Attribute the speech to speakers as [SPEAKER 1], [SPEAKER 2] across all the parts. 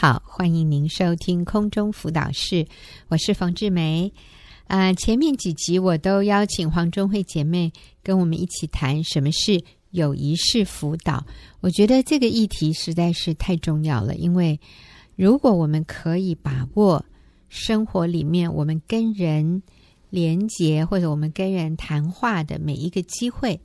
[SPEAKER 1] 好，欢迎您收听空中辅导室，我是冯志梅。啊、前面几集我都邀请黄中慧姐妹跟我们一起谈什么是友谊式辅导。我觉得这个议题实在是太重要了，因为如果我们可以把握生活里面我们跟人连结或者我们跟人谈话的每一个机会，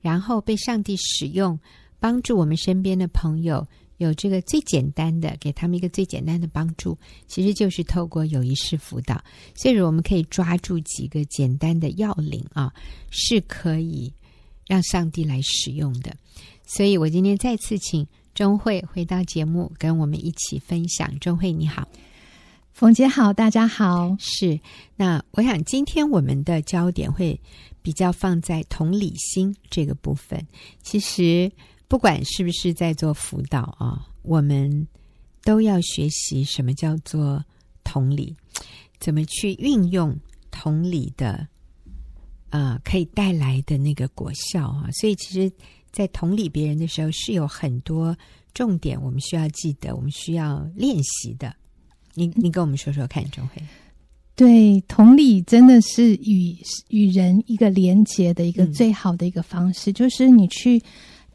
[SPEAKER 1] 然后被上帝使用，帮助我们身边的朋友。有这个最简单的，给他们一个最简单的帮助，其实就是透过友谊式辅导。所以，我们可以抓住几个简单的要领啊，是可以让上帝来使用的。所以我今天再次请钟慧回到节目，跟我们一起分享。钟慧你好，
[SPEAKER 2] 冯姐好，大家好。
[SPEAKER 1] 是，那我想今天我们的焦点会比较放在同理心这个部分。其实。不管是不是在做辅导啊，我们都要学习什么叫做同理，怎么去运用同理的啊，可以带来的那个果效啊。所以，其实，在同理别人的时候，是有很多重点我们需要记得，我们需要练习的。你你跟我们说说看，钟慧。
[SPEAKER 2] 对，同理真的是与与人一个连接的一个最好的一个方式，嗯、就是你去。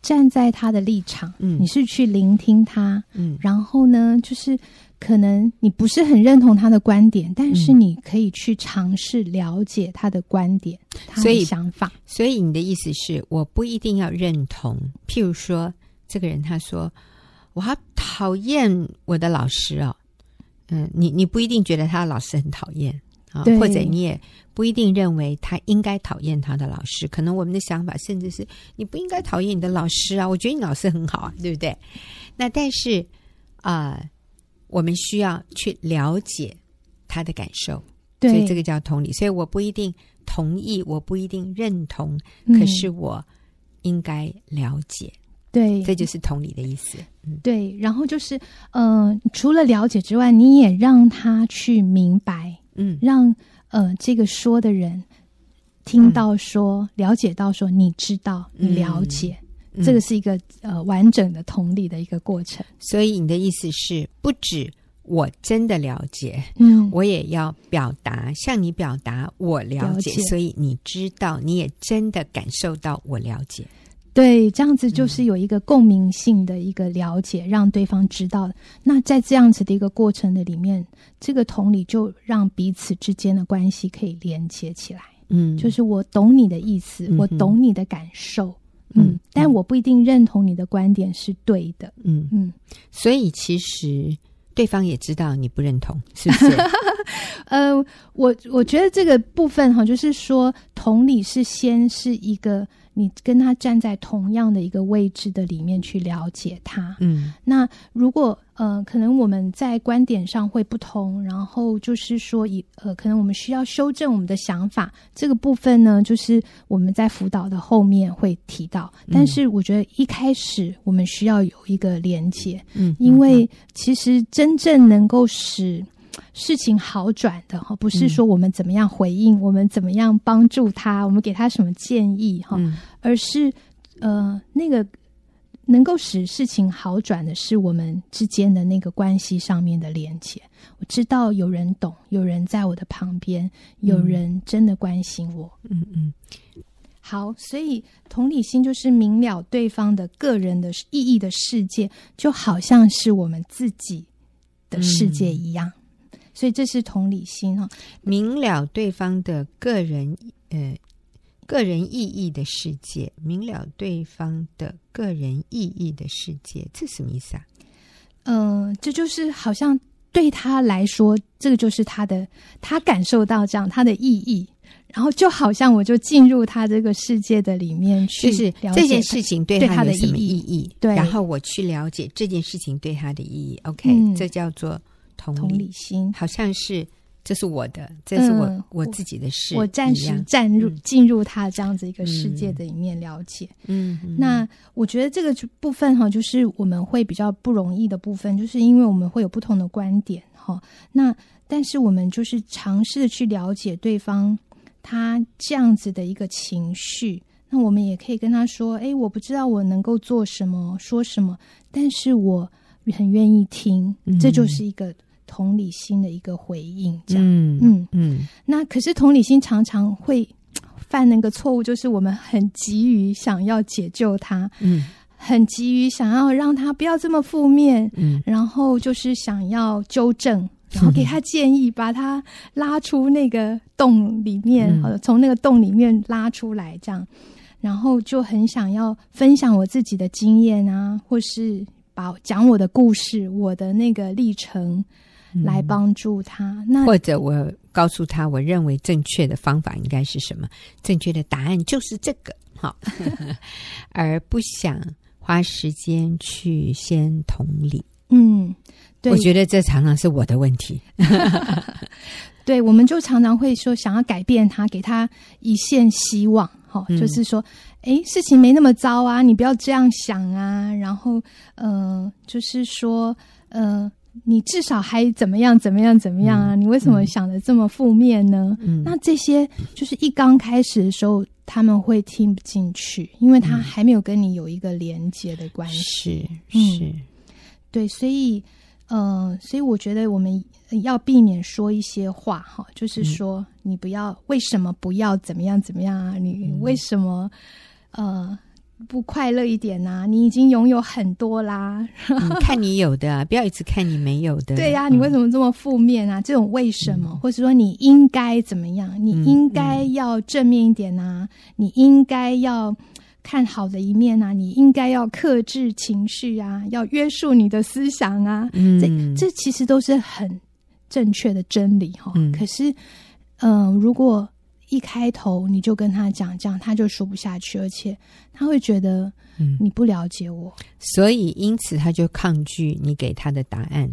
[SPEAKER 2] 站在他的立场，嗯，你是去聆听他，嗯，然后呢，就是可能你不是很认同他的观点，但是你可以去尝试了解他的观点，嗯、他的想法。
[SPEAKER 1] 所以，所以你的意思是，我不一定要认同。譬如说，这个人他说，我好讨厌我的老师哦，嗯，你你不一定觉得他的老师很讨厌。啊，或者你也不一定认为他应该讨厌他的老师，可能我们的想法甚至是你不应该讨厌你的老师啊，我觉得你老师很好啊，对不对？那但是啊、呃，我们需要去了解他的感受，对，所以这个叫同理。所以我不一定同意，我不一定认同，可是我应该了解，
[SPEAKER 2] 对，
[SPEAKER 1] 这就是同理的意思。嗯，
[SPEAKER 2] 对。然后就是，嗯、呃，除了了解之外，你也让他去明白。嗯，让呃这个说的人听到说、嗯、了解到说，你知道你了解，嗯、这个是一个呃完整的同理的一个过程。
[SPEAKER 1] 所以你的意思是，不止我真的了解，嗯，我也要表达，向你表达我了解，了解，所以你知道，你也真的感受到我了解。
[SPEAKER 2] 对，这样子就是有一个共鸣性的一个了解，嗯、让对方知道。那在这样子的一个过程的里面，这个同理就让彼此之间的关系可以连接起来。嗯，就是我懂你的意思，嗯、我懂你的感受，嗯，嗯，但我不一定认同你的观点是对的。嗯嗯，
[SPEAKER 1] 所以其实对方也知道你不认同，是不是？
[SPEAKER 2] 呃，我我觉得这个部分哈，就是说同理是先是一个。你跟他站在同样的一个位置的里面去了解他，嗯，那如果呃，可能我们在观点上会不同，然后就是说以呃，可能我们需要修正我们的想法，这个部分呢，就是我们在辅导的后面会提到。但是我觉得一开始我们需要有一个连接，嗯，因为其实真正能够使事情好转的哈，不是说我们怎么样回应，嗯、我们怎么样帮助他，我们给他什么建议哈，嗯、而是呃，那个能够使事情好转的是我们之间的那个关系上面的连接。我知道有人懂，有人在我的旁边，有人真的关心我。嗯嗯，好，所以同理心就是明了对方的个人的意义的世界，就好像是我们自己的世界一样。嗯所以这是同理心哈，
[SPEAKER 1] 明了对方的个人呃个人意义的世界，明了对方的个人意义的世界，这什么意思啊？
[SPEAKER 2] 嗯、呃，这就是好像对他来说，这个就是他的，他感受到这样他的意义，然后就好像我就进入他这个世界的里面去，
[SPEAKER 1] 就是这件事情对他的什么意义？
[SPEAKER 2] 对，
[SPEAKER 1] 然后我去了解这件事情对他的意义。OK，、嗯、这叫做。同理，同理心好像是这是我的，这是我、嗯、我自己的事。
[SPEAKER 2] 我暂时站入、嗯、进入他这样子一个世界的一面了解。嗯，嗯那我觉得这个部分哈，就是我们会比较不容易的部分，就是因为我们会有不同的观点哈。那但是我们就是尝试去了解对方他这样子的一个情绪，那我们也可以跟他说：“哎，我不知道我能够做什么，说什么，但是我。”很愿意听，嗯、这就是一个同理心的一个回应。这样，
[SPEAKER 1] 嗯嗯嗯。
[SPEAKER 2] 那可是同理心常常会犯那个错误，就是我们很急于想要解救他，
[SPEAKER 1] 嗯，
[SPEAKER 2] 很急于想要让他不要这么负面，
[SPEAKER 1] 嗯，
[SPEAKER 2] 然后就是想要纠正，然后给他建议，把他拉出那个洞里面，从那个洞里面拉出来，这样。然后就很想要分享我自己的经验啊，或是把讲我的故事、我的那个历程来帮助他。嗯、那
[SPEAKER 1] 或者我告诉他，我认为正确的方法应该是什么？正确的答案就是这个，好，而不想花时间去先同理。
[SPEAKER 2] 嗯，对，
[SPEAKER 1] 我觉得这常常是我的问题。
[SPEAKER 2] 对，我们就常常会说想要改变他，给他一线希望。好，就是说，哎、嗯，事情没那么糟啊，你不要这样想啊。然后，呃，就是说，呃，你至少还怎么样，怎么样，怎么样啊？嗯、你为什么想的这么负面呢？
[SPEAKER 1] 嗯、
[SPEAKER 2] 那这些就是一刚开始的时候，他们会听不进去，因为他还没有跟你有一个连接的关系。
[SPEAKER 1] 是、
[SPEAKER 2] 嗯、
[SPEAKER 1] 是，
[SPEAKER 2] 对，所以。呃，所以我觉得我们要避免说一些话哈，就是说你不要为什么不要怎么样怎么样啊？你为什么呃不快乐一点啊？你已经拥有很多啦，
[SPEAKER 1] 嗯、看你有的，不要一直看你没有的。
[SPEAKER 2] 对呀、啊，你为什么这么负面啊？这种为什么，嗯、或者说你应该怎么样？你应该要正面一点啊！你应该要。看好的一面啊，你应该要克制情绪啊，要约束你的思想啊。
[SPEAKER 1] 嗯，
[SPEAKER 2] 这这其实都是很正确的真理哈。
[SPEAKER 1] 嗯，
[SPEAKER 2] 可是，嗯、呃，如果一开头你就跟他讲这样，他就说不下去，而且他会觉得，嗯，你不了解我，
[SPEAKER 1] 嗯，所以因此他就抗拒你给他的答案，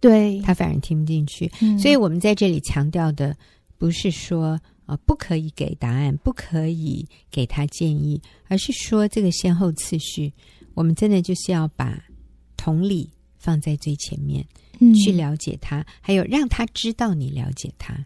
[SPEAKER 2] 对，
[SPEAKER 1] 他反而听不进去。
[SPEAKER 2] 嗯，
[SPEAKER 1] 所以我们在这里强调的不是说。啊，不可以给答案，不可以给他建议，而是说这个先后次序，我们真的就是要把同理放在最前面，
[SPEAKER 2] 嗯，
[SPEAKER 1] 去了解他，还有让他知道你了解他。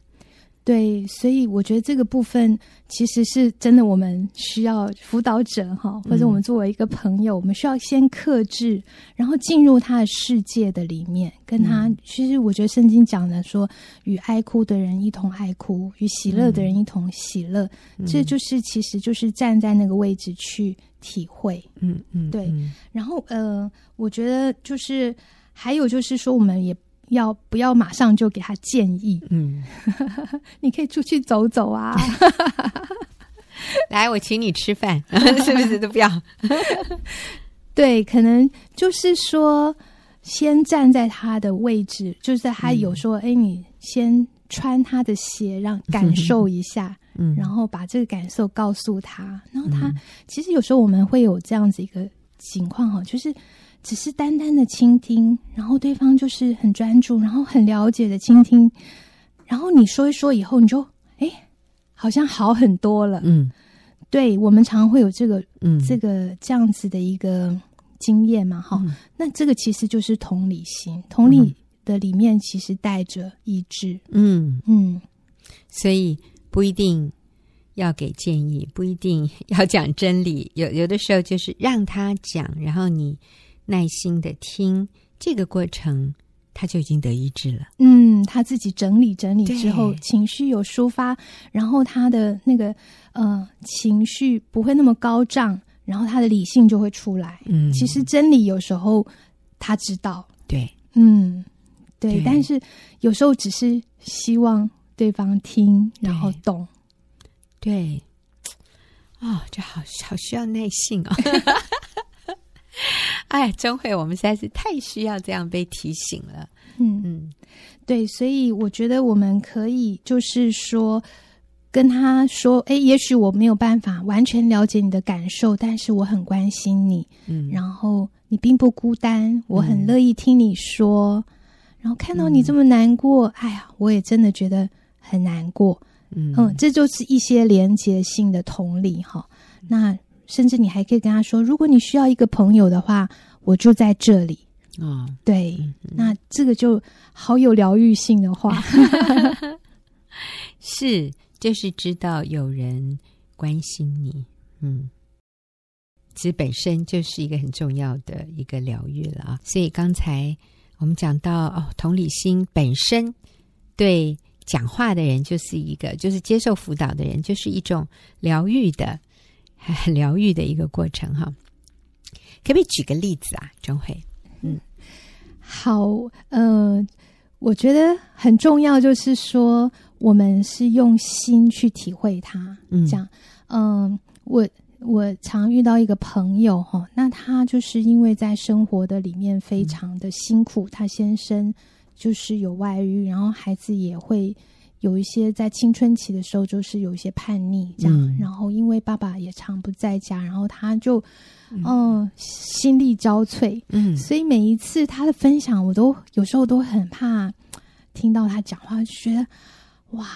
[SPEAKER 2] 对，所以我觉得这个部分其实是真的，我们需要辅导者哈，或者我们作为一个朋友，嗯、我们需要先克制，然后进入他的世界的里面，跟他。嗯、其实我觉得圣经讲的说，与爱哭的人一同爱哭，与喜乐的人一同喜乐，嗯、这就是其实就是站在那个位置去体会。
[SPEAKER 1] 嗯嗯，
[SPEAKER 2] 对。然后呃，我觉得就是还有就是说，我们也。要不要马上就给他建议？
[SPEAKER 1] 嗯，
[SPEAKER 2] 你可以出去走走啊。
[SPEAKER 1] 来，我请你吃饭，是不是都不要？
[SPEAKER 2] 对，可能就是说，先站在他的位置，就是他有说，哎、嗯，你先穿他的鞋，让感受一下，
[SPEAKER 1] 嗯，
[SPEAKER 2] 然后把这个感受告诉他。然后他、嗯、其实有时候我们会有这样子一个情况哈，就是。只是单单的倾听，然后对方就是很专注，然后很了解的倾听，然后你说一说以后，你就哎，好像好很多了。
[SPEAKER 1] 嗯，
[SPEAKER 2] 对，我们常常会有这个，
[SPEAKER 1] 嗯，
[SPEAKER 2] 这个这样子的一个经验嘛，哈、
[SPEAKER 1] 嗯。
[SPEAKER 2] 那这个其实就是同理心，同理的里面其实带着意志。
[SPEAKER 1] 嗯
[SPEAKER 2] 嗯，
[SPEAKER 1] 所以不一定要给建议，不一定要讲真理，有有的时候就是让他讲，然后你。耐心的听这个过程，他就已经得医治了。
[SPEAKER 2] 嗯，他自己整理整理之
[SPEAKER 1] 后，
[SPEAKER 2] 情绪有抒发，然后他的那个呃情绪不会那么高涨，然后他的理性就会出来。
[SPEAKER 1] 嗯，
[SPEAKER 2] 其实真理有时候他知道，
[SPEAKER 1] 对，
[SPEAKER 2] 嗯，对，
[SPEAKER 1] 对
[SPEAKER 2] 但是有时候只是希望对方听，然后懂。
[SPEAKER 1] 对，哦，这好好需要耐性哦。哎，钟慧，我们实在是太需要这样被提醒了。
[SPEAKER 2] 嗯嗯，对，所以我觉得我们可以就是说跟他说，哎，也许我没有办法完全了解你的感受，但是我很关心你。
[SPEAKER 1] 嗯，
[SPEAKER 2] 然后你并不孤单，我很乐意听你说。嗯，然后看到你这么难过，嗯，哎呀，我也真的觉得很难过。
[SPEAKER 1] 嗯
[SPEAKER 2] 嗯，这就是一些连接性的同理哈。那。甚至你还可以跟他说：“如果你需要一个朋友的话，我就在这里。”
[SPEAKER 1] 哦，对，
[SPEAKER 2] 那这个就好有疗愈性的话，
[SPEAKER 1] 是，就是知道有人关心你。嗯，其实本身就是一个很重要的一个疗愈了啊。所以刚才我们讲到哦，同理心本身对讲话的人就是一个，就是接受辅导的人就是一种疗愈的、很 疗愈的一个过程哈。可不可以举个例子啊，钟慧？嗯，
[SPEAKER 2] 好，呃，我觉得很重要，就是说我们是用心去体会它。嗯，这样，嗯、呃，我我常遇到一个朋友哈，那他就是因为在生活的里面非常的辛苦，嗯、他先生就是有外遇，然后孩子也会有一些在青春期的时候就是有一些叛逆这样，嗯、然后因为爸爸也常不在家，然后他就。嗯、哦，心力交瘁。嗯，所以每一次他的分享，我都有时候都很怕听到他讲话，就觉得哇，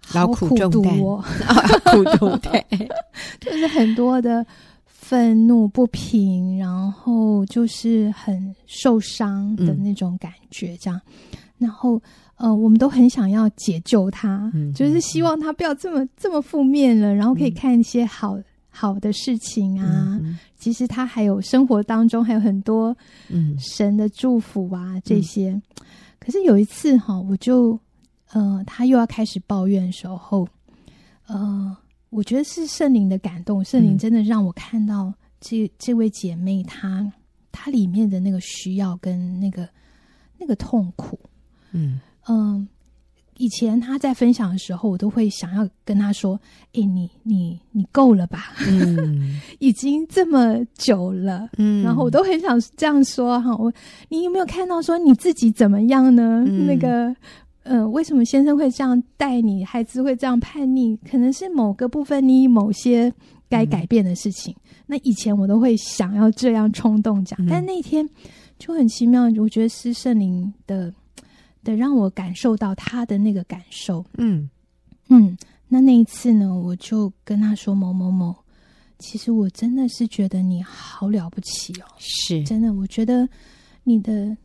[SPEAKER 2] 好苦毒哦，
[SPEAKER 1] 苦毒对，
[SPEAKER 2] 就是很多的愤怒不平，然后就是很受伤的那种感觉，这样。嗯、然后，呃，我们都很想要解救他，嗯、就是希望他不要这么这么负面了，然后可以看一些好。好的事情啊，嗯、其实他还有生活当中还有很多神的祝福啊，嗯、这些。嗯、可是有一次哈，我就呃，他又要开始抱怨的时候，呃，我觉得是圣灵的感动，圣灵真的让我看到这、嗯、这位姐妹她她里面的那个需要跟那个那个痛苦，嗯嗯。呃以前他在分享的时候，我都会想要跟他说：“哎，你你你够了吧？嗯，已经这么久了，嗯，然后我都很想这样说哈。我你有没有看到说你自己怎么样呢？嗯、那个，呃，为什么先生会这样带你，孩子会这样叛逆？可能是某个部分你某些该改变的事情。嗯、那以前我都会想要这样冲动讲，嗯、但那天就很奇妙，我觉得是圣灵的。”的让我感受到他的那个感受，嗯。嗯，那那一次呢，我就跟他说某某某，其实我真的是觉得你好了不起哦，
[SPEAKER 1] 是。
[SPEAKER 2] 真的，我觉得你的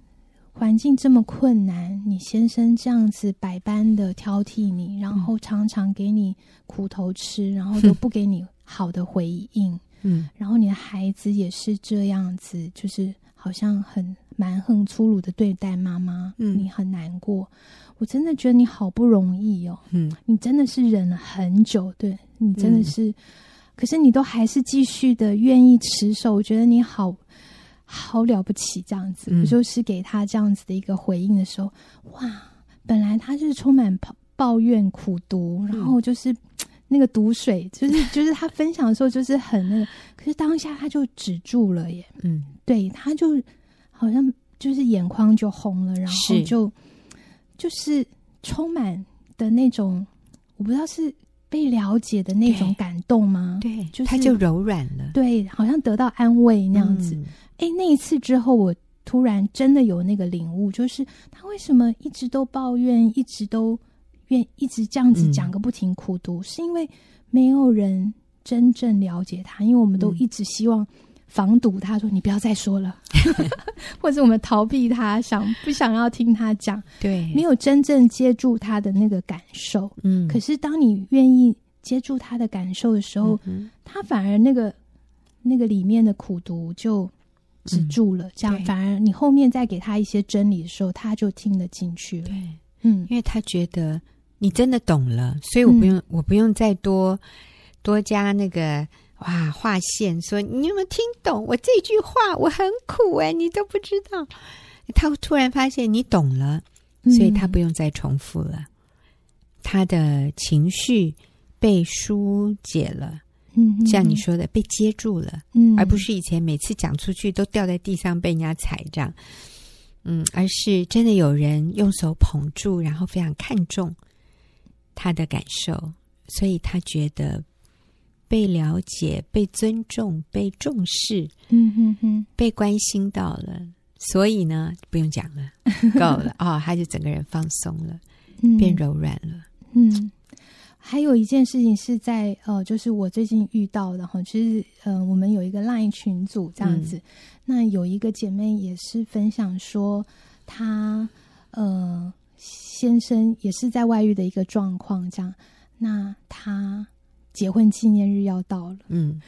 [SPEAKER 2] 环境这么困难，你先生这样子百般的挑剔你，然后常常给你苦头吃，然后都不给你好的回应，嗯，然后你的孩子也是这样子，就是好像很。蛮横粗鲁的对待妈妈，嗯，你很难过。我真的觉得你好不容易哦，嗯，你真的是忍了很久，对，你真的是，嗯、可是你都还是继续的愿意持守，我觉得你好好了不起，这样子。嗯、我就是给他这样子的一个回应的时候，哇，本来他就是充满抱抱怨、苦读，然后就是 那个毒水，就是 就是他分享的时候就是很那个，可是当下他就止住了耶，嗯，对，他就。好像就是眼眶就红了，然后就是就是充满的那种，我不知道是被了解的那种感动吗？
[SPEAKER 1] 对，
[SPEAKER 2] 就是
[SPEAKER 1] 他就柔软了，
[SPEAKER 2] 对，好像得到安慰那样子。哎、嗯，那一次之后，我突然真的有那个领悟，就是他为什么一直都抱怨，一直都愿一直这样子讲个不停苦读，嗯、是因为没有人真正了解他，因为我们都一直希望。防堵他说：“你不要再说了，或者我们逃避他，想不想要听他讲？
[SPEAKER 1] 对，
[SPEAKER 2] 没有真正接住他的那个感受。嗯，可是当你愿意接住他的感受的时候，嗯、他反而那个那个里面的苦毒就止住了。嗯、这样反而你后面再给他一些真理的时候，他就听得进去了。
[SPEAKER 1] 对，嗯，因为他觉得你真的懂了，所以我不用，嗯、我不用再多多加那个。”哇，划线说你有没有听懂我这句话？我很苦哎，你都不知道。他突然发现你懂了，所以他不用再重复了。嗯、他的情绪被疏解了，嗯，像你说的被接住了，嗯，而不是以前每次讲出去都掉在地上被人家踩这样，嗯，而是真的有人用手捧住，然后非常看重他的感受，所以他觉得。被了解、被尊重、被重视，嗯哼哼，被关心到了，所以呢，不用讲了，够了啊、哦，他就整个人放松了，嗯、变柔软了。
[SPEAKER 2] 嗯，还有一件事情是在呃，就是我最近遇到的哈，其实呃，我们有一个 LINE 群组这样子，嗯、那有一个姐妹也是分享说，她呃先生也是在外遇的一个状况，这样，那她。结婚纪念日要到了，嗯，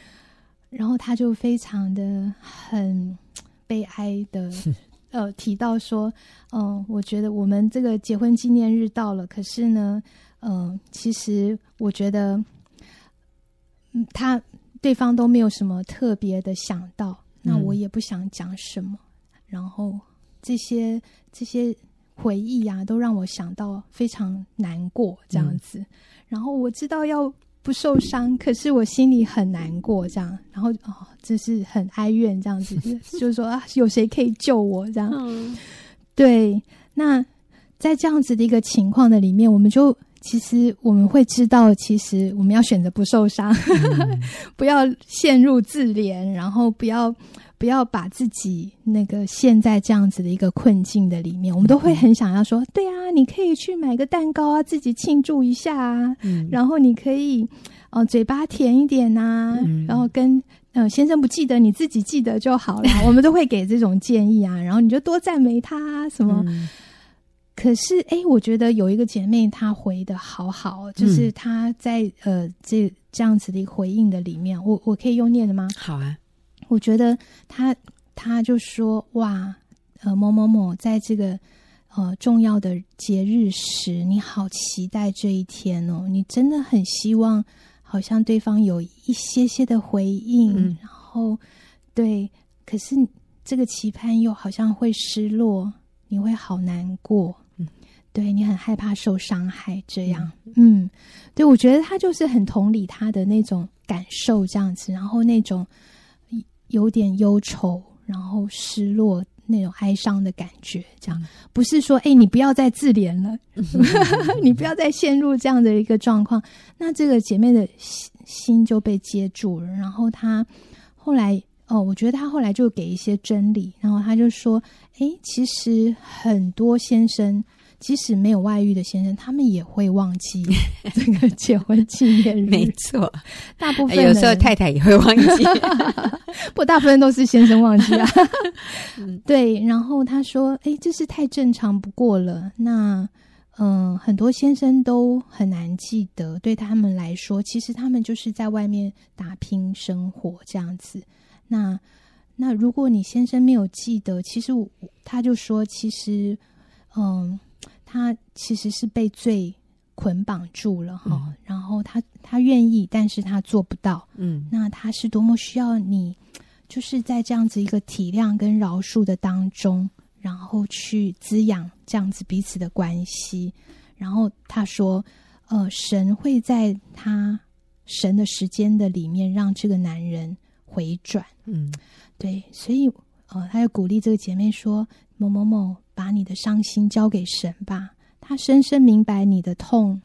[SPEAKER 2] 然后他就非常的很悲哀的，呃，提到说，嗯、呃，我觉得我们这个结婚纪念日到了，可是呢，嗯、呃，其实我觉得，嗯，他对方都没有什么特别的想到，那我也不想讲什么，嗯、然后这些这些回忆啊，都让我想到非常难过这样子，嗯、然后我知道要。不受伤，可是我心里很难过，这样，然后哦，就是很哀怨这样子，就是说啊，有谁可以救我这样？嗯、对，那在这样子的一个情况的里面，我们就其实我们会知道，其实我们要选择不受伤，嗯、不要陷入自怜，然后不要。不要把自己那个陷在这样子的一个困境的里面，我们都会很想要说，对啊，你可以去买个蛋糕啊，自己庆祝一下啊，嗯、然后你可以哦、呃，嘴巴甜一点呐、啊，嗯、然后跟呃先生不记得，你自己记得就好了。我们都会给这种建议啊，然后你就多赞美他啊，什么。嗯、可是哎，我觉得有一个姐妹她回的好好，就是她在呃这这样子的一个回应的里面，我我可以用念的吗？
[SPEAKER 1] 好啊。
[SPEAKER 2] 我觉得他他就说哇，呃某某某在这个呃重要的节日时，你好期待这一天哦，你真的很希望好像对方有一些些的回应，嗯、然后对，可是这个期盼又好像会失落，你会好难过，嗯，对你很害怕受伤害，这样，嗯，嗯，对，我觉得他就是很同理他的那种感受这样子，然后那种。有点忧愁，然后失落那种哀伤的感觉，这样不是说哎，你不要再自怜了，你不要再陷入这样的一个状况。那这个姐妹的心心就被接住了，然后她后来哦，我觉得她后来就给一些真理，然后她就说，哎，其实很多先生。即使没有外遇的先生，他们也会忘记 这个结婚纪念日。
[SPEAKER 1] 没错，
[SPEAKER 2] 大部分
[SPEAKER 1] 有时候太太也会忘记，
[SPEAKER 2] 不，大部分都是先生忘记啊。对，然后他说：“哎，这是太正常不过了。”那嗯，很多先生都很难记得，对他们来说，其实他们就是在外面打拼生活这样子。那那如果你先生没有记得，其实我他就说，其实嗯。他其实是被罪捆绑住了哈，嗯、然后他他愿意，但是他做不到。嗯，那他是多么需要你，就是在这样子一个体谅跟饶恕的当中，然后去滋养这样子彼此的关系。然后他说，呃，神会在他神的时间的里面让这个男人回转。嗯，对，所以呃，他就鼓励这个姐妹说。某某某，把你的伤心交给神吧，他深深明白你的痛。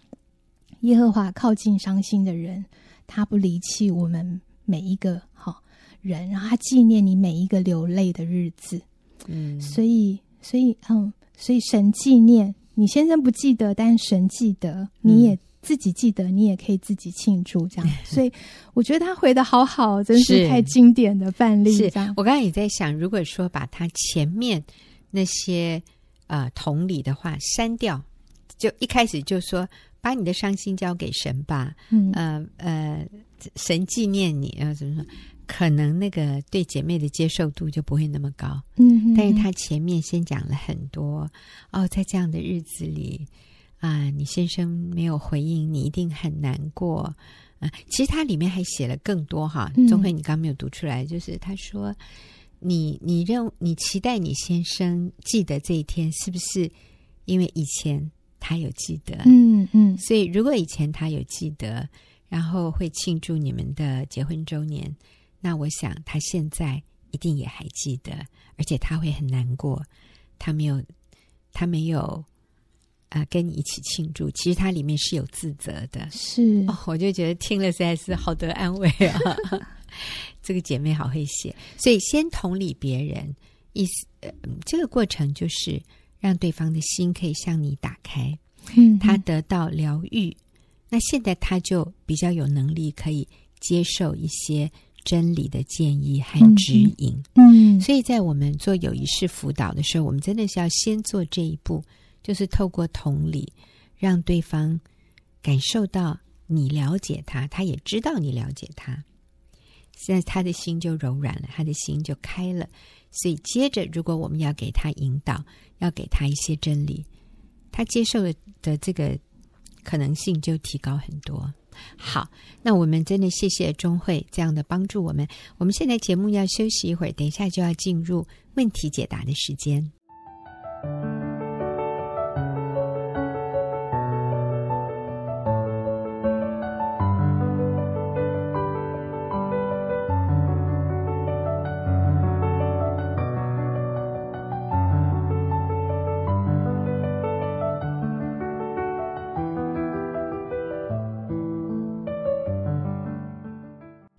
[SPEAKER 2] 耶和华靠近伤心的人，他不离弃我们每一个好人，然后他纪念你每一个流泪的日子。嗯，所以，所以，嗯，所以神纪念你先生不记得，但神记得，你也自己记得，你也可以自己庆祝这样。嗯、所以，我觉得他回的好好，真是太经典的范例。是，
[SPEAKER 1] 我刚才也在想，如果说把他前面。那些呃同理的话删掉，就一开始就说把你的伤心交给神吧，嗯呃呃神纪念你啊怎么说？可能那个对姐妹的接受度就不会那么高，嗯，但是他前面先讲了很多哦，在这样的日子里啊、呃，你先生没有回应，你一定很难过啊、呃。其实他里面还写了更多哈，钟慧你刚刚没有读出来，就是他说。你你认你期待你先生记得这一天，是不是因为以前他有记得？嗯嗯，嗯，所以如果以前他有记得，然后会庆祝你们的结婚周年，那我想他现在一定也还记得，而且他会很难过，他没有他没有啊、呃、跟你一起庆祝，其实它里面是有自责的。
[SPEAKER 2] 是
[SPEAKER 1] 哦，我就觉得听了实在是好得安慰啊。这个姐妹好会写，所以先同理别人，意思呃，这个过程就是让对方的心可以向你打开，嗯，他得到疗愈，那现在他就比较有能力可以接受一些真理的建议和指引，嗯，嗯，所以在我们做有仪式辅导的时候，我们真的是要先做这一步，就是透过同理，让对方感受到你了解他，他也知道你了解他。现在他的心就柔软了，他的心就开了。所以接着，如果我们要给他引导，要给他一些真理，他接受的这个可能性就提高很多。好，那我们真的谢谢钟慧这样的帮助我们。我们现在节目要休息一会儿，等一下就要进入问题解答的时间。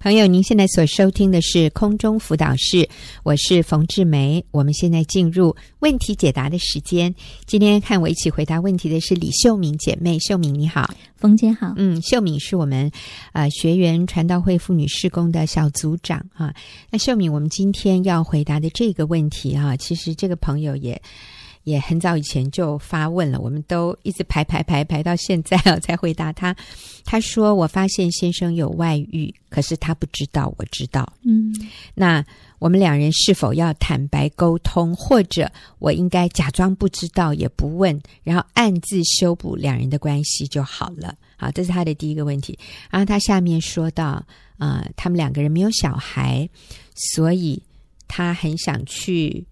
[SPEAKER 1] 朋友，您现在所收听的是空中辅导室，我是冯志梅。我们现在进入问题解答的时间。今天看我一起回答问题的是李秀敏姐妹，秀敏你好，
[SPEAKER 3] 冯姐好。
[SPEAKER 1] 嗯，秀敏是我们呃学员传道会妇女事工的小组长啊。那秀敏，我们今天要回答的这个问题啊，其实这个朋友也。也很早以前就发问了，我们都一直排排排排到现在啊，才回答他。他说：“我发现先生有外遇，可是他不知道，我知道。嗯，那我们两人是否要坦白沟通，或者我应该假装不知道也不问，然后暗自修补两人的关系就好了？好，这是他的第一个问题。然后他下面说到，啊、呃，他们两个人没有小孩，所以他很想去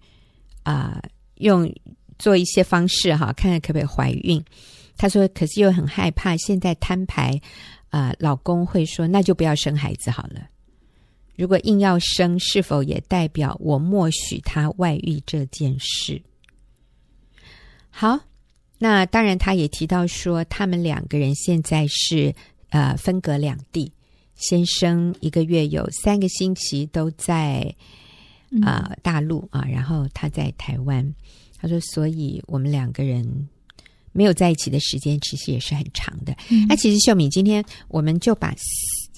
[SPEAKER 1] 啊、呃、用。”做一些方式哈，看看可不可以怀孕。她说，可是又很害怕，现在摊牌，啊、呃，老公会说，那就不要生孩子好了。如果硬要生，是否也代表我默许他外遇这件事？好，那当然，他也提到说，他们两个人现在是呃分隔两地，先生一个月有三个星期都在啊、呃、大陆啊，然后他在台湾。他说：“所以我们两个人没有在一起的时间，其实也是很长的。那、其实秀敏，今天我们就把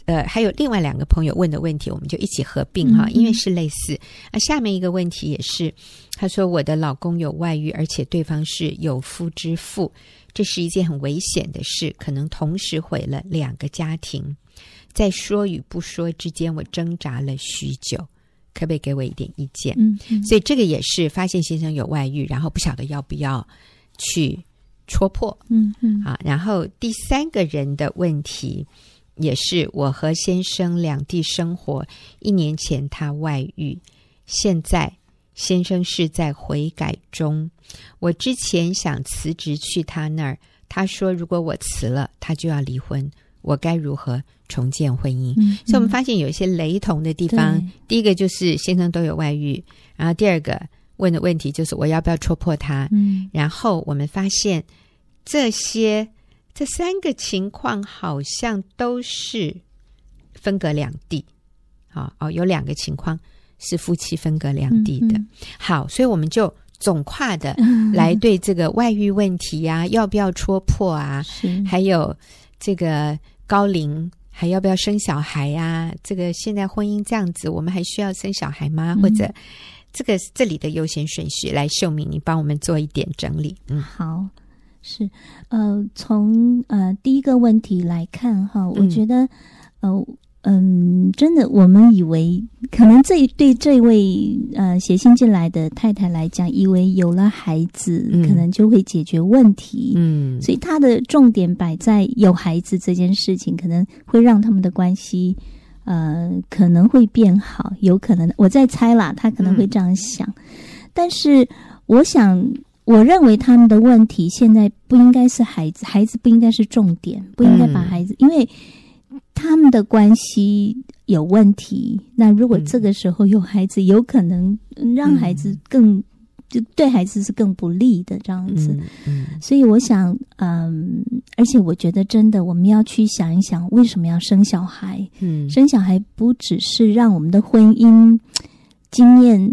[SPEAKER 1] 呃还有另外两个朋友问的问题，我们就一起合并哈，因为是类似。啊，下面一个问题也是，他说我的老公有外遇，而且对方是有夫之妇，这是一件很危险的事，可能同时毁了两个家庭。在说与不说之间，我挣扎了许久。”可不可以给我一点意见？嗯，嗯，所以这个也是发现先生有外遇，然后不晓得要不要去戳破。嗯嗯，啊，然后第三个人的问题也是我和先生两地生活，一年前他外遇，现在先生是在悔改中。我之前想辞职去他那儿，他说如果我辞了，他就要离婚。我该如何重建婚姻？所以，我们发现有一些雷同的地方。第一个就是先生都有外遇，然后第二个问的问题就是我要不要戳破他？嗯，然后我们发现这些这三个情况好像都是分隔两地。好哦，有两个情况是夫妻分隔两地的。好，所以我们就总跨的 来对这个外遇问题呀、啊，嗯、要不要戳破啊？还有。这个高龄还要不要生小孩呀、啊？这个现在婚姻这样子，我们还需要生小孩吗？嗯、或者这个这里的优先顺序，来秀敏，你帮我们做一点整理。嗯，
[SPEAKER 3] 好，是呃，从呃第一个问题来看哈，我觉得、嗯、呃。嗯，真的，我们以为可能这对这位呃写信进来的太太来讲，以为有了孩子，嗯、可能就会解决问题。嗯，所以他的重点摆在有孩子这件事情，可能会让他们的关系呃可能会变好，有可能我在猜啦，他可能会这样想。嗯、但是我想，我认为他们的问题现在不应该是孩子，孩子不应该是重点，不应该把孩子，嗯、因为。他们的关系有问题，那如果这个时候有孩子，嗯、有可能让孩子更、嗯、就对孩子是更不利的这样子。嗯，嗯，所以我想，嗯，而且我觉得真的，我们要去想一想，为什么要生小孩？嗯，生小孩不只是让我们的婚姻经验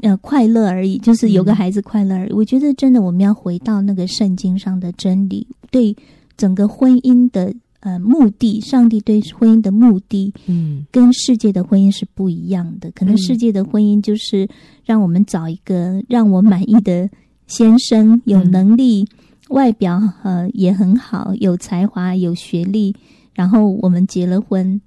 [SPEAKER 3] 呃快乐而已，就是有个孩子快乐而已。嗯、我觉得真的，我们要回到那个圣经上的真理，对整个婚姻的。呃，目的，上帝对婚姻的目的，嗯，跟世界的婚姻是不一样的。可能世界的婚姻就是让我们找一个让我满意的先生，有能力，外表呃也很好，有才华，有学历，然后我们结了婚，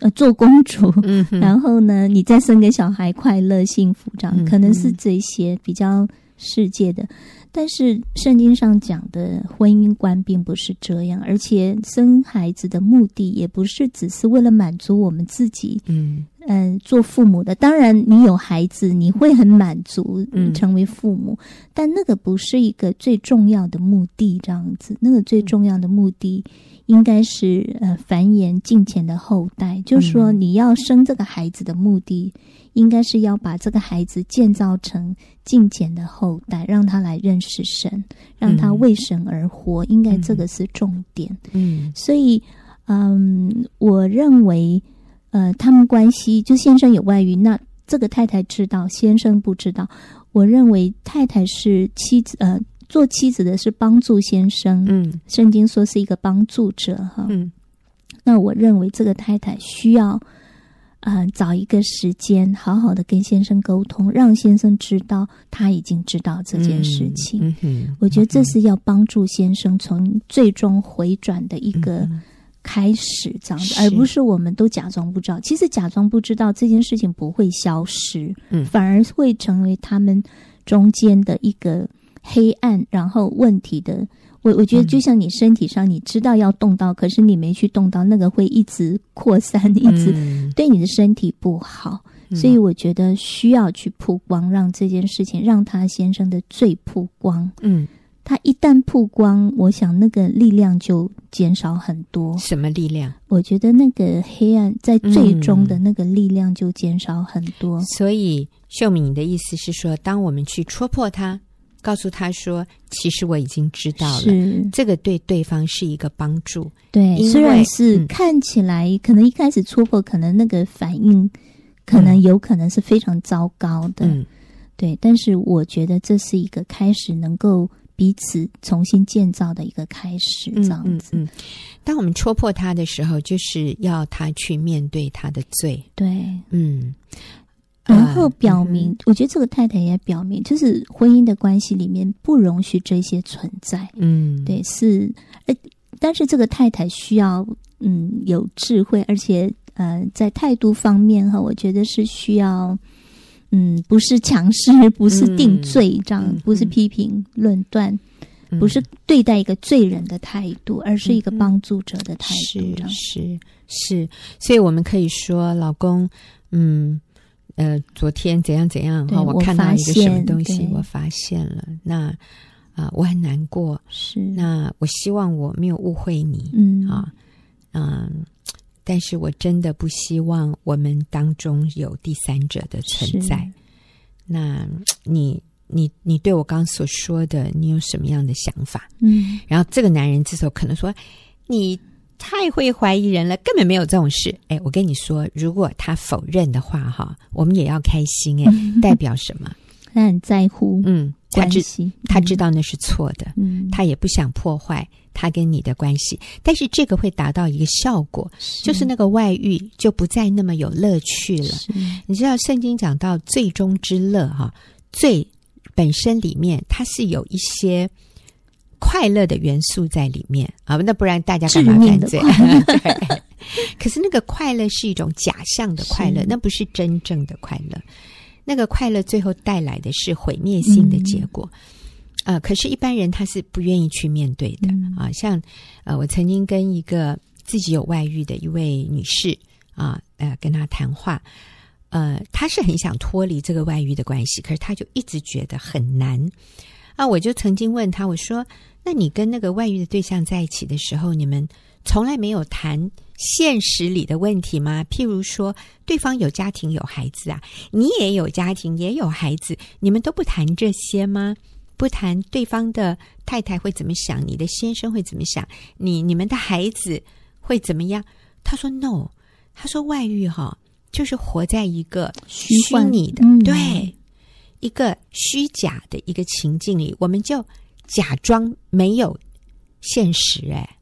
[SPEAKER 3] 呃做公主，嗯、然后呢，你再生个小孩，快乐幸福这样，嗯、可能是这些比较世界的。但是圣经上讲的婚姻观并不是这样，而且生孩子的目的也不是只是为了满足我们自己。嗯嗯、呃，做父母的，当然你有孩子，你会很满足成为父母，嗯、但那个不是一个最重要的目的。这样子，那个最重要的目的应该是呃繁衍敬虔的后代，就是说你要生这个孩子的目的。应该是要把这个孩子建造成敬虔的后代，让他来认识神，让他为神而活。嗯、应该这个是重点。嗯，所以，嗯，我认为，呃，他们关系就先生有外遇，那这个太太知道，先生不知道。我认为太太是妻子，呃，做妻子的是帮助先生。嗯，圣经说是一个帮助者哈。嗯，那我认为这个太太需要。啊、呃，找一个时间，好好的跟先生沟通，让先生知道他已经知道这件事情。嗯嗯、我觉得这是要帮助先生从最终回转的一个开始，这样子，嗯、而不是我们都假装不知道。其实假装不知道这件事情不会消失，嗯、反而会成为他们中间的一个黑暗，然后问题的。我我觉得就像你身体上，你知道要动刀，嗯、可是你没去动刀，那个会一直扩散，一直对你的身体不好。嗯、所以我觉得需要去曝光，让这件事情让他先生的罪曝光。嗯，他一旦曝光，我想那个力量就减少很多。
[SPEAKER 1] 什么力量？
[SPEAKER 3] 我觉得那个黑暗在最终的那个力量就减少很多。
[SPEAKER 1] 嗯、所以秀敏，你的意思是说，当我们去戳破他。告诉他说：“其实我已经知道了，这个对对方是一个帮助。
[SPEAKER 3] 对，虽然是看起来、嗯、可能一开始戳破，可能那个反应可能有可能是非常糟糕的。嗯、对，但是我觉得这是一个开始，能够彼此重新建造的一个开始。这样子，嗯，嗯，嗯，
[SPEAKER 1] 当我们戳破他的时候，就是要他去面对他的罪。
[SPEAKER 3] 对，嗯。”然后表明，嗯、我觉得这个太太也表明，就是婚姻的关系里面不容许这些存在。嗯，对，是，呃，但是这个太太需要，嗯，有智慧，而且，呃，在态度方面哈，我觉得是需要，嗯，不是强势，不是定罪，这样，嗯、不是批评、论断，嗯、不是对待一个罪人的态度，而是一个帮助者的态度。
[SPEAKER 1] 是是是，所以我们可以说，老公，嗯。呃，昨天怎样怎样？哈，我看到一个什么东西，我发现了。那啊、呃，我很难过。是，那我希望我没有误会你。嗯啊，嗯，但是我真的不希望我们当中有第三者的存在。那你，你，你对我刚刚所说的，你有什么样的想法？嗯，然后这个男人这时候可能说，你。太会怀疑人了，根本没有这种事。哎，我跟你说，如果他否认的话，哈，我们也要开心。哎，代表什么？
[SPEAKER 3] 他很在乎，嗯，
[SPEAKER 1] 他知他知道那是错的，嗯，他也不想破坏他跟你的关系。但是这个会达到一个效果，是就是那个外遇就不再那么有乐趣了。是你知道，圣经讲到最终之乐，哈，最本身里面它是有一些。快乐的元素在里面啊，那不然大家干嘛犯罪？对。可是那个快乐是一种假象的快乐，那不是真正的快乐。那个快乐最后带来的是毁灭性的结果。啊、嗯呃，可是，一般人他是不愿意去面对的、嗯、啊。像呃，我曾经跟一个自己有外遇的一位女士啊，呃，跟她谈话，呃，她是很想脱离这个外遇的关系，可是她就一直觉得很难。啊，我就曾经问她，我说。那你跟那个外遇的对象在一起的时候，你们从来没有谈现实里的问题吗？譬如说，对方有家庭有孩子啊，你也有家庭也有孩子，你们都不谈这些吗？不谈对方的太太会怎么想，你的先生会怎么想，你你们的孩子会怎么样？他说 “no”，他说外遇哈，就是活在一个虚拟的，嗯、对，一个虚假的一个情境里，我们就。假装没有现实，哎，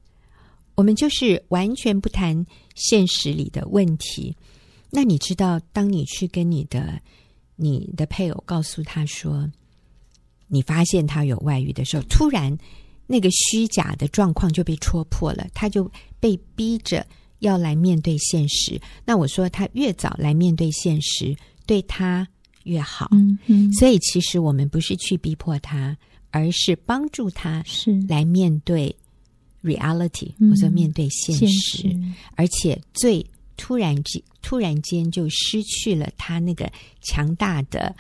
[SPEAKER 1] 我们就是完全不谈现实里的问题。那你知道，当你去跟你的你的配偶告诉他说，你发现他有外遇的时候，突然那个虚假的状况就被戳破了，他就被逼着要来面对现实。那我说他越早来面对现实，对他越好。
[SPEAKER 3] 嗯嗯，
[SPEAKER 1] 所以其实我们不是去逼迫他，而是帮助他是来面对 reality，或者面对现实，而且最突然之突然间就失去了他那个强大的。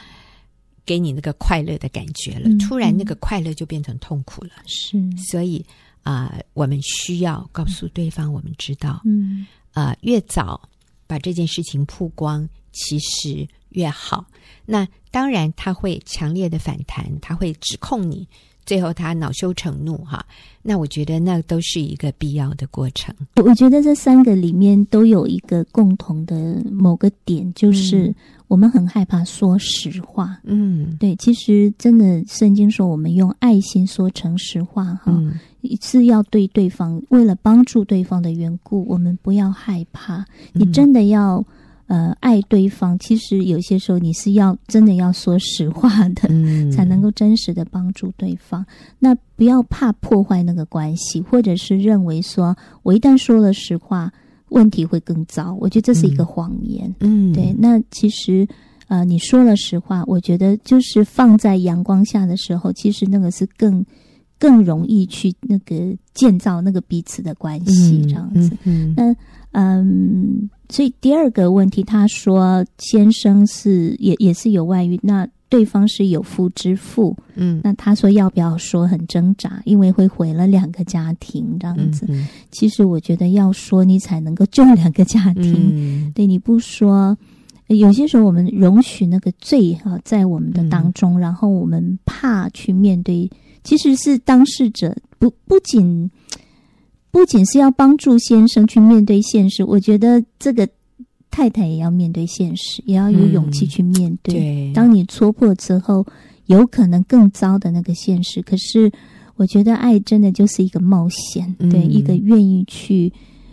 [SPEAKER 1] 给你那个快乐的感觉了，嗯、突然那个快乐就变成痛苦了。
[SPEAKER 3] 是，
[SPEAKER 1] 所以啊、呃，我们需要告诉对方，我们知道，
[SPEAKER 3] 嗯，
[SPEAKER 1] 啊、呃，越早把这件事情曝光，其实越好。那当然他会强烈的反弹，他会指控你，最后他恼羞成怒，哈。那我觉得那都是一个必要的过程。
[SPEAKER 3] 我觉得这三个里面都有一个共同的某个点，就是。嗯我们很害怕说实话，
[SPEAKER 1] 嗯，
[SPEAKER 3] 对，其实真的，圣经说我们用爱心说诚实话，哈、嗯，是要对对方，为了帮助对方的缘故，我们不要害怕。你真的要呃爱对方，其实有些时候你是要真的要说实话的，
[SPEAKER 1] 嗯，
[SPEAKER 3] 才能够真实的帮助对方。那不要怕破坏那个关系，或者是认为说我一旦说了实话。问题会更糟，我觉得这是一个谎言。
[SPEAKER 1] 嗯，
[SPEAKER 3] 对。那其实，呃，你说了实话，我觉得就是放在阳光下的时候，其实那个是更更容易去那个建造那个彼此的关系，这样子。
[SPEAKER 1] 嗯，嗯
[SPEAKER 3] 那嗯，所以第二个问题，他说先生是也也是有外遇，那。对方是有夫之妇，
[SPEAKER 1] 嗯，
[SPEAKER 3] 那他说要不要说很挣扎，因为会毁了两个家庭这样子。
[SPEAKER 1] 嗯、
[SPEAKER 3] 其实我觉得要说你才能够救两个家庭，
[SPEAKER 1] 嗯、
[SPEAKER 3] 对，你不说，有些时候我们容许那个罪哈在我们的当中，嗯、然后我们怕去面对，其实是当事者不不仅不仅是要帮助先生去面对现实，我觉得这个。太太也要面对现实，也要有勇气去面对。
[SPEAKER 1] 嗯、对，
[SPEAKER 3] 当你戳破之后，有可能更糟的那个现实。可是，我觉得爱真的就是一个冒险，
[SPEAKER 1] 嗯、
[SPEAKER 3] 对，一个愿意去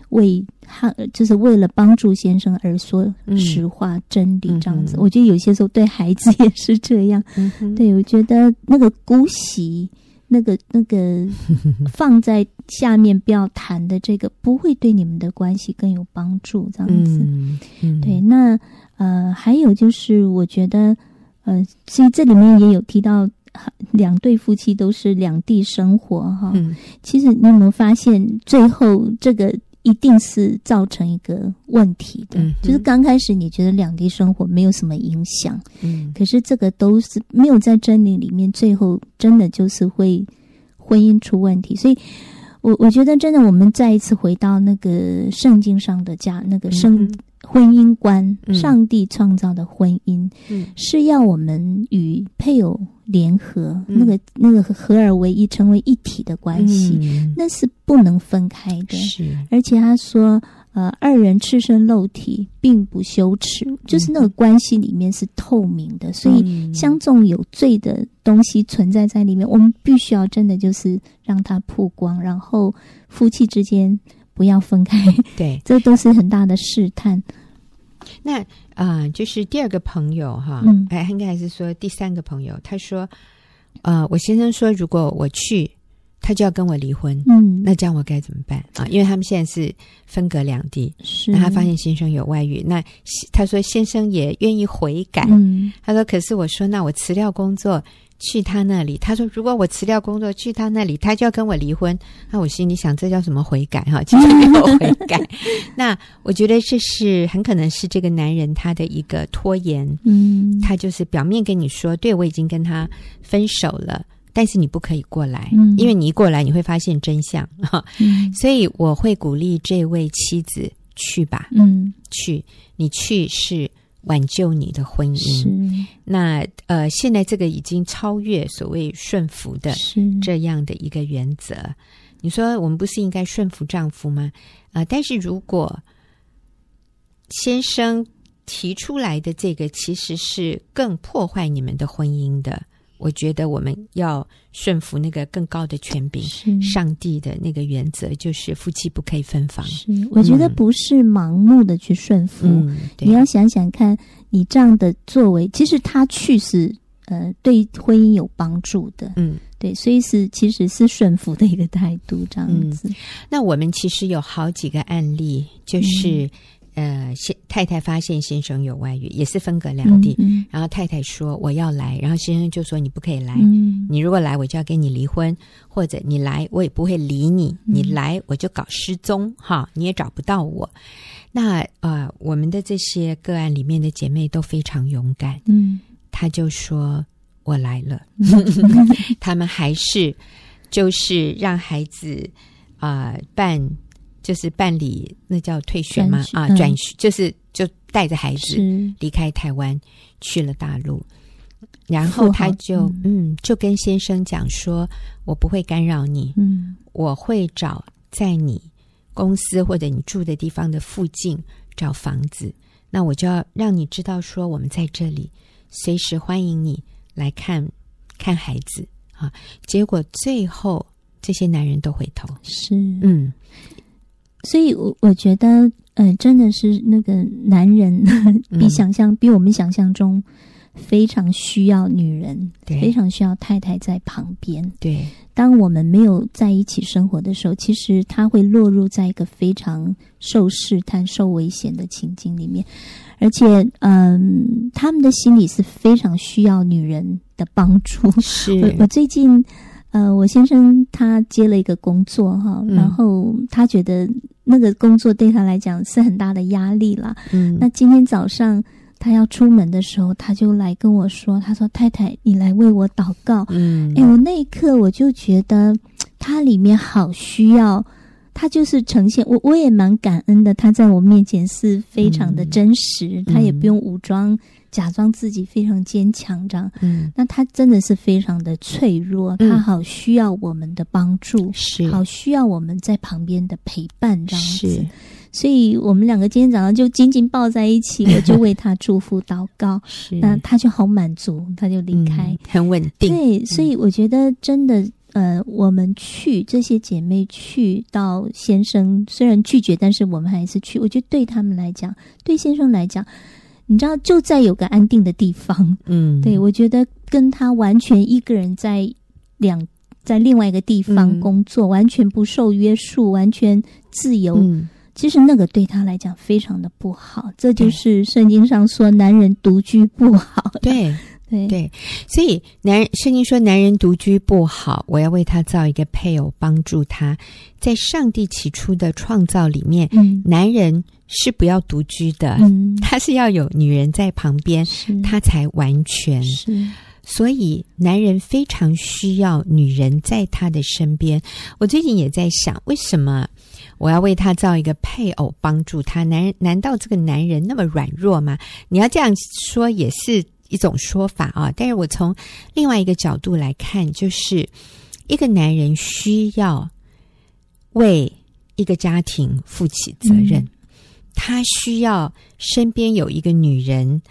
[SPEAKER 3] 为他，就是为了帮助先生而说实话、嗯、真理这样子。
[SPEAKER 1] 嗯、
[SPEAKER 3] 我觉得有些时候对孩子也是这样。
[SPEAKER 1] 嗯、
[SPEAKER 3] 对，我觉得那个姑息。那个那个 放在下面不要谈的这个，不会对你们的关系更有帮助，这样子。
[SPEAKER 1] 嗯嗯、
[SPEAKER 3] 对，那呃，还有就是，我觉得呃，其实这里面也有提到，两对夫妻都是两地生活哈。
[SPEAKER 1] 嗯、
[SPEAKER 3] 其实你有没有发现，最后这个？一定是造成一个问题的，
[SPEAKER 1] 嗯、
[SPEAKER 3] 就是刚开始你觉得两地生活没有什么影响，
[SPEAKER 1] 嗯，
[SPEAKER 3] 可是这个都是没有在真理里面，最后真的就是会婚姻出问题。所以我我觉得真的，我们再一次回到那个圣经上的家，那个生、嗯、哼婚姻观，上帝创造的婚姻，
[SPEAKER 1] 嗯、
[SPEAKER 3] 是要我们与配偶。联合，
[SPEAKER 1] 嗯、
[SPEAKER 3] 那个那个合而为一，成为一体的关系，
[SPEAKER 1] 嗯、
[SPEAKER 3] 那是不能分开的。
[SPEAKER 1] 是，
[SPEAKER 3] 而且他说，呃，二人赤身露体，并不羞耻，嗯、就是那个关系里面是透明的，所以相中有罪的东西存在在里面，我们必须要真的就是让它曝光，然后夫妻之间不要分开。
[SPEAKER 1] 对，
[SPEAKER 3] 这都是很大的试探。
[SPEAKER 1] 那啊、呃，就是第二个朋友哈，
[SPEAKER 3] 嗯，
[SPEAKER 1] 哎，应该还是说第三个朋友，他说，呃，我先生说，如果我去，他就要跟我离婚，
[SPEAKER 3] 嗯，
[SPEAKER 1] 那这样我该怎么办啊？因为他们现在是分隔两地，
[SPEAKER 3] 是，
[SPEAKER 1] 那他发现先生有外遇，那他说先生也愿意悔改，
[SPEAKER 3] 嗯，
[SPEAKER 1] 他说，可是我说，那我辞掉工作。去他那里，他说：“如果我辞掉工作去他那里，他就要跟我离婚。”那我心里想，这叫什么悔改？哈，其实 没有悔改。那我觉得这是很可能是这个男人他的一个拖延。
[SPEAKER 3] 嗯，
[SPEAKER 1] 他就是表面跟你说：“对，我已经跟他分手了，但是你不可以过来，
[SPEAKER 3] 嗯，
[SPEAKER 1] 因为你一过来，你会发现真相。”哈，
[SPEAKER 3] 嗯，
[SPEAKER 1] 所以我会鼓励这位妻子去吧。
[SPEAKER 3] 嗯，
[SPEAKER 1] 去，你去是。挽救你的婚姻，
[SPEAKER 3] 是
[SPEAKER 1] 那呃，现在这个已经超越所谓顺服的这样的一个原则。你说我们不是应该顺服丈夫吗？啊、呃，但是如果先生提出来的这个其实是更破坏你们的婚姻的。我觉得我们要顺服那个更高的权柄，
[SPEAKER 3] 是
[SPEAKER 1] 上帝的那个原则，就是夫妻不可以分房。
[SPEAKER 3] 是，我觉得不是盲目的去顺服，
[SPEAKER 1] 嗯、
[SPEAKER 3] 你要想想看，你这样的作为，其实他去是呃对婚姻有帮助的，嗯，对，所以是其实是顺服的一个态度这样子。
[SPEAKER 1] 嗯、那我们其实有好几个案例，就是。嗯呃，先太太发现先生有外遇，也是分隔两地。嗯嗯、然后太太说我要来，然后先生就说你不可以来。嗯、你如果来，我就要跟你离婚；或者你来，我也不会理你。你来，我就搞失踪，嗯、哈，你也找不到我。那呃，我们的这些个案里面的姐妹都非常勇敢。嗯，她就说我来了，他们还是就是让孩子啊、呃、办。就是办理那叫退学吗？啊，转学就是就带着孩子离开台湾去了大陆，然后他就嗯就跟先生讲说，我不会干扰你，嗯，我会找在你公司或者你住的地方的附近找房子，那我就要让你知道说我们在这里，随时欢迎你来看看孩子。啊。结果最后这些男人都回头，
[SPEAKER 3] 是。嗯。所以，我我觉得，呃，真的是那个男人比想象，嗯、比我们想象中非常需要女人，对非常需要太太在旁边。
[SPEAKER 1] 对，
[SPEAKER 3] 当我们没有在一起生活的时候，其实他会落入在一个非常受试探、受危险的情境里面，而且，嗯，他们的心里是非常需要女人的帮助。
[SPEAKER 1] 是
[SPEAKER 3] 我，我最近。呃，我先生他接了一个工作哈，嗯、然后他觉得那个工作对他来讲是很大的压力啦。嗯，那今天早上他要出门的时候，他就来跟我说：“他说太太，你来为我祷告。”嗯，哎，我那一刻我就觉得他里面好需要，他就是呈现我，我也蛮感恩的。他在我面前是非常的真实，嗯、他也不用武装。假装自己非常坚强，这样，嗯，那他真的是非常的脆弱，嗯、他好需要我们的帮助，是好需要我们在旁边的陪伴，这样子。是所以我们两个今天早上就紧紧抱在一起，我就为他祝福祷告，是那他就好满足，他就离开，
[SPEAKER 1] 嗯、很稳定。
[SPEAKER 3] 对，所以我觉得真的，呃，我们去这些姐妹去到先生虽然拒绝，但是我们还是去。我觉得对他们来讲，对先生来讲。你知道，就在有个安定的地方，嗯，对，我觉得跟他完全一个人在两在另外一个地方工作，嗯、完全不受约束，完全自由。嗯、其实那个对他来讲非常的不好，这就是圣经上说男人独居不好。
[SPEAKER 1] 对。对对，所以男人圣经说男人独居不好，我要为他造一个配偶，帮助他。在上帝起初的创造里面，嗯，男人是不要独居的，嗯，他是要有女人在旁边，他才完全。是，所以男人非常需要女人在他的身边。我最近也在想，为什么我要为他造一个配偶，帮助他？男人难道这个男人那么软弱吗？你要这样说也是。一种说法啊，但是我从另外一个角度来看，就是一个男人需要为一个家庭负起责任，嗯、他需要身边有一个女人。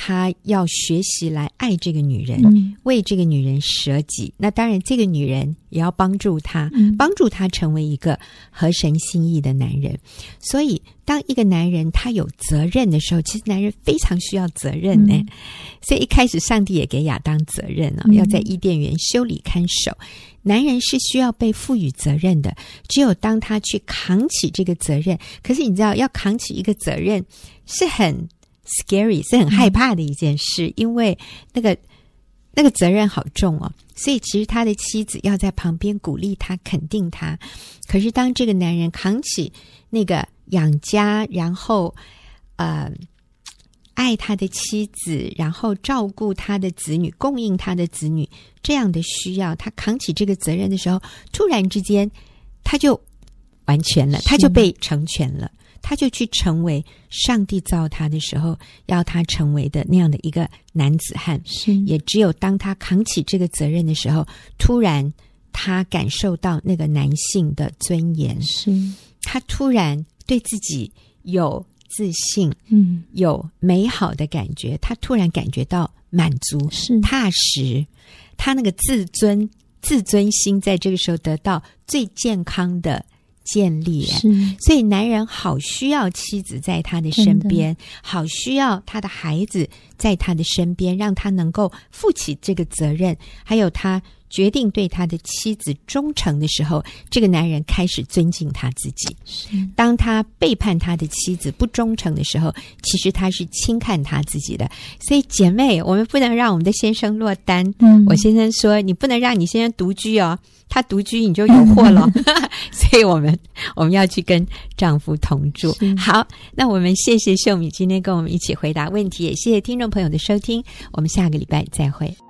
[SPEAKER 1] 他要学习来爱这个女人，嗯、为这个女人舍己。那当然，这个女人也要帮助他，嗯、帮助他成为一个合神心意的男人。所以，当一个男人他有责任的时候，其实男人非常需要责任呢。嗯、所以一开始，上帝也给亚当责任啊，嗯、要在伊甸园修理看守。男人是需要被赋予责任的，只有当他去扛起这个责任，可是你知道，要扛起一个责任是很。Scary 是很害怕的一件事，嗯、因为那个那个责任好重哦，所以其实他的妻子要在旁边鼓励他、肯定他。可是当这个男人扛起那个养家，然后呃爱他的妻子，然后照顾他的子女、供应他的子女这样的需要，他扛起这个责任的时候，突然之间他就完全了，他就被成全了。他就去成为上帝造他的时候要他成为的那样的一个男子汉。是，也只有当他扛起这个责任的时候，突然他感受到那个男性的尊严。是，他突然对自己有自信，嗯，有美好的感觉。他突然感觉到满足，是踏实。他那个自尊、自尊心在这个时候得到最健康的。建立。是，所以男人好需要妻子在他的身边，好需要他的孩子在他的身边，让他能够负起这个责任，还有他。决定对他的妻子忠诚的时候，这个男人开始尊敬他自己。当他背叛他的妻子不忠诚的时候，其实他是轻看他自己的。所以，姐妹，我们不能让我们的先生落单。嗯，我先生说，你不能让你先生独居哦，他独居你就有祸了。所以我们我们要去跟丈夫同住。好，那我们谢谢秀米今天跟我们一起回答问题，也谢谢听众朋友的收听。我们下个礼拜再会。